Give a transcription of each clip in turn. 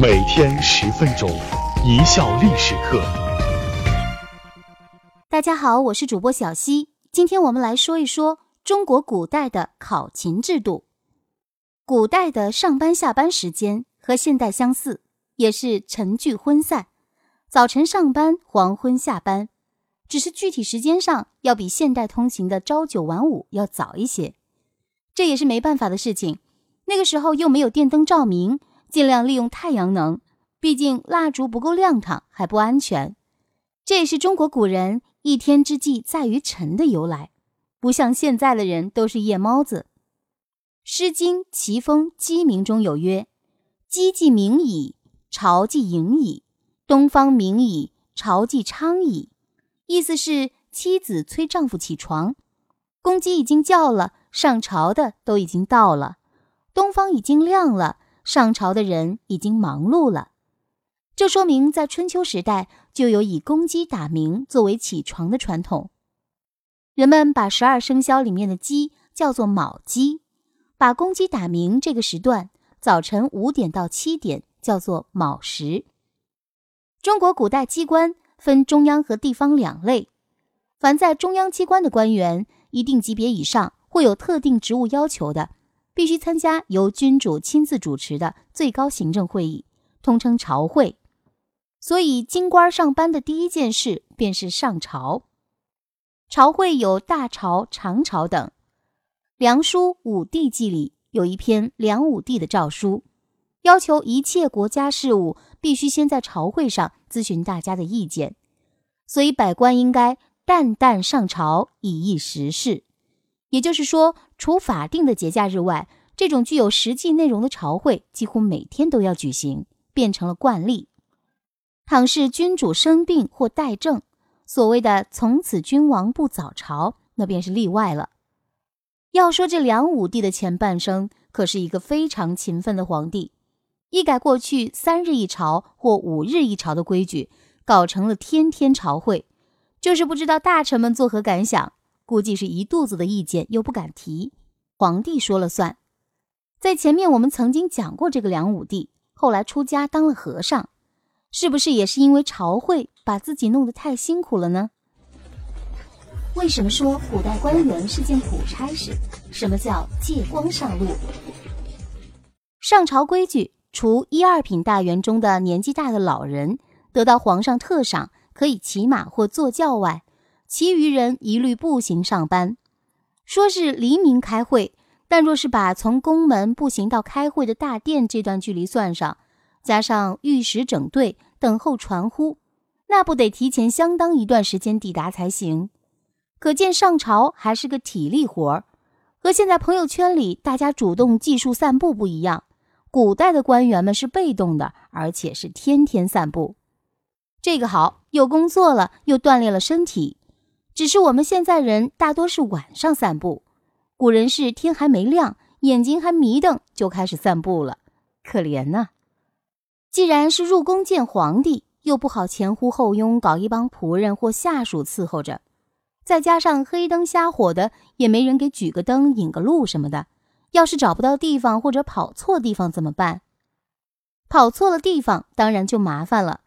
每天十分钟，一笑历史课。大家好，我是主播小溪，今天我们来说一说中国古代的考勤制度。古代的上班下班时间和现代相似，也是晨聚昏散，早晨上班，黄昏下班，只是具体时间上要比现代通行的朝九晚五要早一些。这也是没办法的事情，那个时候又没有电灯照明。尽量利用太阳能，毕竟蜡烛不够亮堂还不安全。这也是中国古人“一天之计在于晨”的由来，不像现在的人都是夜猫子。《诗经·齐风·鸡鸣》中有曰：“鸡既鸣矣，巢既盈矣，东方明矣，巢既昌矣。”意思是妻子催丈夫起床，公鸡已经叫了，上朝的都已经到了，东方已经亮了。上朝的人已经忙碌了，这说明在春秋时代就有以公鸡打鸣作为起床的传统。人们把十二生肖里面的鸡叫做卯鸡，把公鸡打鸣这个时段，早晨五点到七点叫做卯时。中国古代机关分中央和地方两类，凡在中央机关的官员，一定级别以上或有特定职务要求的。必须参加由君主亲自主持的最高行政会议，通称朝会。所以，京官上班的第一件事便是上朝。朝会有大朝、长朝等。《梁书·武帝纪》里有一篇梁武帝的诏书，要求一切国家事务必须先在朝会上咨询大家的意见。所以，百官应该旦旦上朝，以议时事。也就是说，除法定的节假日外，这种具有实际内容的朝会几乎每天都要举行，变成了惯例。倘是君主生病或怠政，所谓的“从此君王不早朝”，那便是例外了。要说这梁武帝的前半生，可是一个非常勤奋的皇帝，一改过去三日一朝或五日一朝的规矩，搞成了天天朝会，就是不知道大臣们作何感想。估计是一肚子的意见，又不敢提，皇帝说了算。在前面我们曾经讲过这个梁武帝，后来出家当了和尚，是不是也是因为朝会把自己弄得太辛苦了呢？为什么说古代官员是件苦差事？什么叫借光上路？上朝规矩，除一二品大员中的年纪大的老人得到皇上特赏，可以骑马或坐轿外，其余人一律步行上班，说是黎明开会，但若是把从宫门步行到开会的大殿这段距离算上，加上御史整队等候传呼，那不得提前相当一段时间抵达才行。可见上朝还是个体力活儿，和现在朋友圈里大家主动计数散步不一样。古代的官员们是被动的，而且是天天散步。这个好，又工作了，又锻炼了身体。只是我们现在人大多是晚上散步，古人是天还没亮，眼睛还迷瞪就开始散步了，可怜呐！既然是入宫见皇帝，又不好前呼后拥搞一帮仆人或下属伺候着，再加上黑灯瞎火的，也没人给举个灯引个路什么的。要是找不到地方或者跑错地方怎么办？跑错了地方，当然就麻烦了。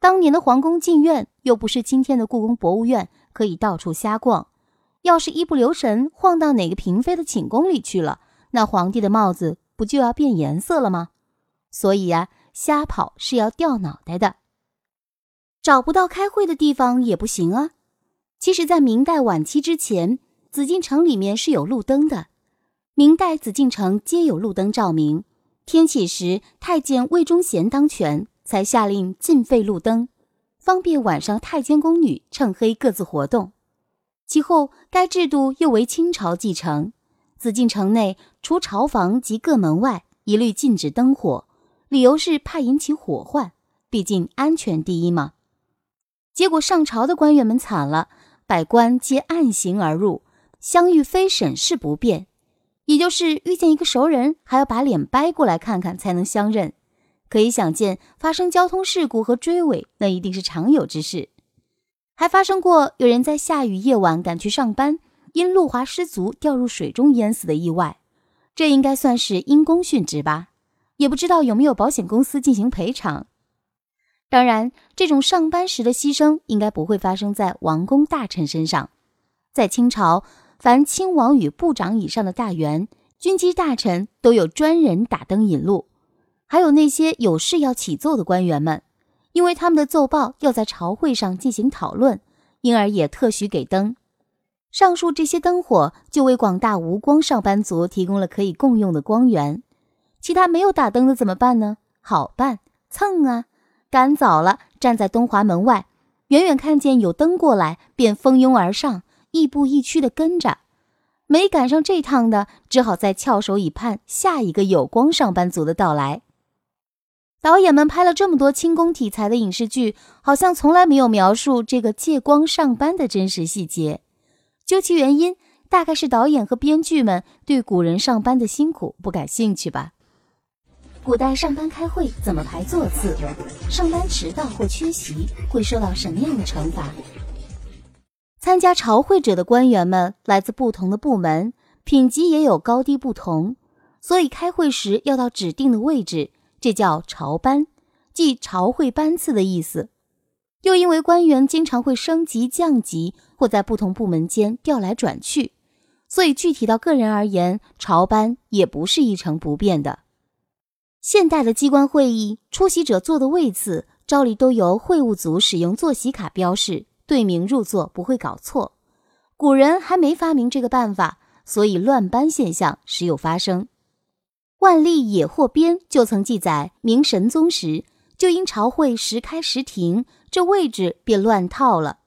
当年的皇宫禁苑又不是今天的故宫博物院。可以到处瞎逛，要是一不留神晃到哪个嫔妃的寝宫里去了，那皇帝的帽子不就要变颜色了吗？所以呀，瞎跑是要掉脑袋的。找不到开会的地方也不行啊。其实，在明代晚期之前，紫禁城里面是有路灯的。明代紫禁城皆有路灯照明。天启时，太监魏忠贤当权，才下令禁废路灯。方便晚上太监宫女趁黑各自活动。其后，该制度又为清朝继承。紫禁城内除朝房及各门外，一律禁止灯火，理由是怕引起火患，毕竟安全第一嘛。结果上朝的官员们惨了，百官皆暗行而入，相遇非审视不便，也就是遇见一个熟人，还要把脸掰过来看看才能相认。可以想见，发生交通事故和追尾，那一定是常有之事。还发生过有人在下雨夜晚赶去上班，因路滑失足掉入水中淹死的意外，这应该算是因公殉职吧？也不知道有没有保险公司进行赔偿。当然，这种上班时的牺牲应该不会发生在王公大臣身上。在清朝，凡亲王与部长以上的大员、军机大臣都有专人打灯引路，还有那些有事要起奏的官员们，因为他们的奏报要在朝会上进行讨论，因而也特许给灯。上述这些灯火就为广大无光上班族提供了可以共用的光源。其他没有打灯的怎么办呢？好办，蹭啊！赶早了，站在东华门外，远远看见有灯过来，便蜂拥而上，亦步亦趋地跟着。没赶上这趟的，只好再翘首以盼下一个有光上班族的到来。导演们拍了这么多轻功题材的影视剧，好像从来没有描述这个借光上班的真实细节。究其原因，大概是导演和编剧们对古人上班的辛苦不感兴趣吧。古代上班开会怎么排座次？上班迟到或缺席会受到什么样的惩罚？参加朝会者的官员们来自不同的部门，品级也有高低不同，所以开会时要到指定的位置，这叫朝班，即朝会班次的意思。又因为官员经常会升级降级，或在不同部门间调来转去，所以具体到个人而言，朝班也不是一成不变的。现代的机关会议，出席者坐的位次，照例都由会务组使用坐席卡标示，对名入座，不会搞错。古人还没发明这个办法，所以乱班现象时有发生。《万历野获编》就曾记载，明神宗时就因朝会时开时停，这位置便乱套了。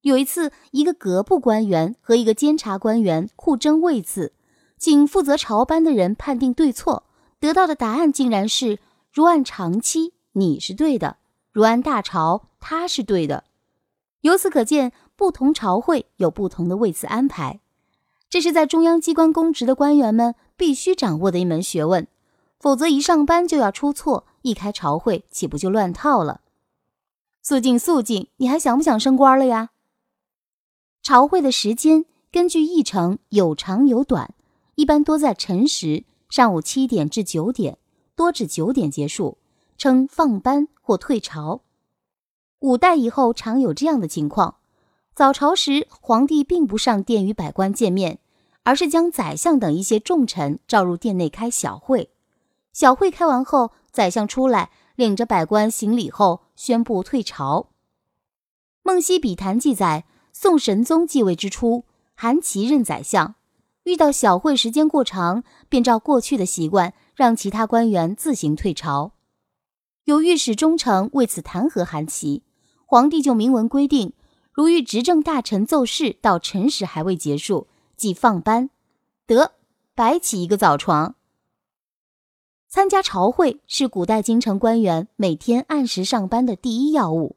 有一次，一个阁部官员和一个监察官员互争位次，请负责朝班的人判定对错。得到的答案竟然是：如按长期，你是对的；如按大朝，他是对的。由此可见，不同朝会有不同的位次安排，这是在中央机关公职的官员们必须掌握的一门学问，否则一上班就要出错，一开朝会岂不就乱套了？肃静，肃静！你还想不想升官了呀？朝会的时间根据议程有长有短，一般多在辰时。上午七点至九点，多至九点结束，称放班或退朝。五代以后常有这样的情况：早朝时，皇帝并不上殿与百官见面，而是将宰相等一些重臣召入殿内开小会。小会开完后，宰相出来，领着百官行礼后，宣布退朝。《梦溪笔谈》记载，宋神宗继位之初，韩琦任宰相。遇到小会时间过长，便照过去的习惯，让其他官员自行退朝。有御史中丞为此弹劾韩琦，皇帝就明文规定，如遇执政大臣奏事到辰时还未结束，即放班，得白起一个早床。参加朝会是古代京城官员每天按时上班的第一要务，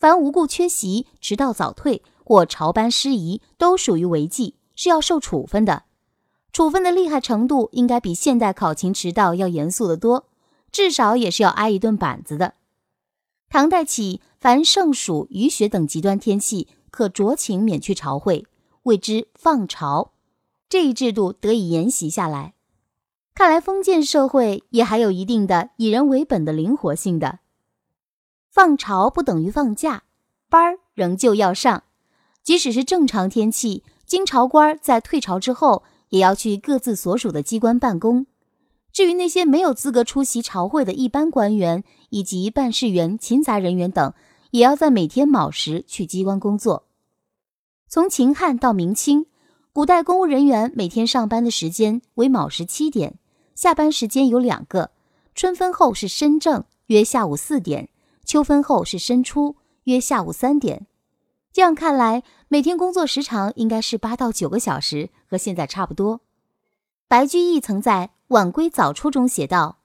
凡无故缺席、迟到早退或朝班失仪，都属于违纪。是要受处分的，处分的厉害程度应该比现代考勤迟到要严肃得多，至少也是要挨一顿板子的。唐代起，凡盛暑、雨雪等极端天气，可酌情免去朝会，谓之放朝。这一制度得以沿袭下来。看来封建社会也还有一定的以人为本的灵活性的。放朝不等于放假，班儿仍旧要上，即使是正常天气。京朝官在退朝之后，也要去各自所属的机关办公。至于那些没有资格出席朝会的一般官员以及办事员、勤杂人员等，也要在每天卯时去机关工作。从秦汉到明清，古代公务人员每天上班的时间为卯时七点，下班时间有两个：春分后是申正，约下午四点；秋分后是申初，约下午三点。这样看来，每天工作时长应该是八到九个小时，和现在差不多。白居易曾在《晚归早出》中写道：“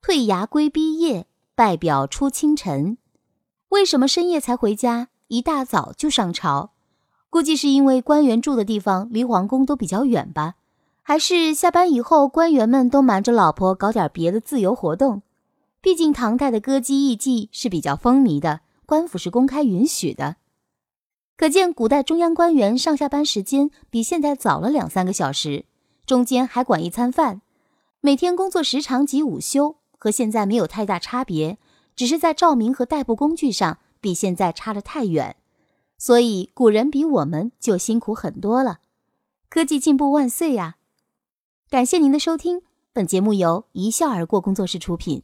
退衙归逼夜，拜表出清晨。”为什么深夜才回家，一大早就上朝？估计是因为官员住的地方离皇宫都比较远吧？还是下班以后，官员们都瞒着老婆搞点别的自由活动？毕竟唐代的歌姬艺妓是比较风靡的，官府是公开允许的。可见，古代中央官员上下班时间比现在早了两三个小时，中间还管一餐饭。每天工作时长及午休，和现在没有太大差别，只是在照明和代步工具上比现在差得太远。所以古人比我们就辛苦很多了。科技进步万岁呀！感谢您的收听，本节目由一笑而过工作室出品。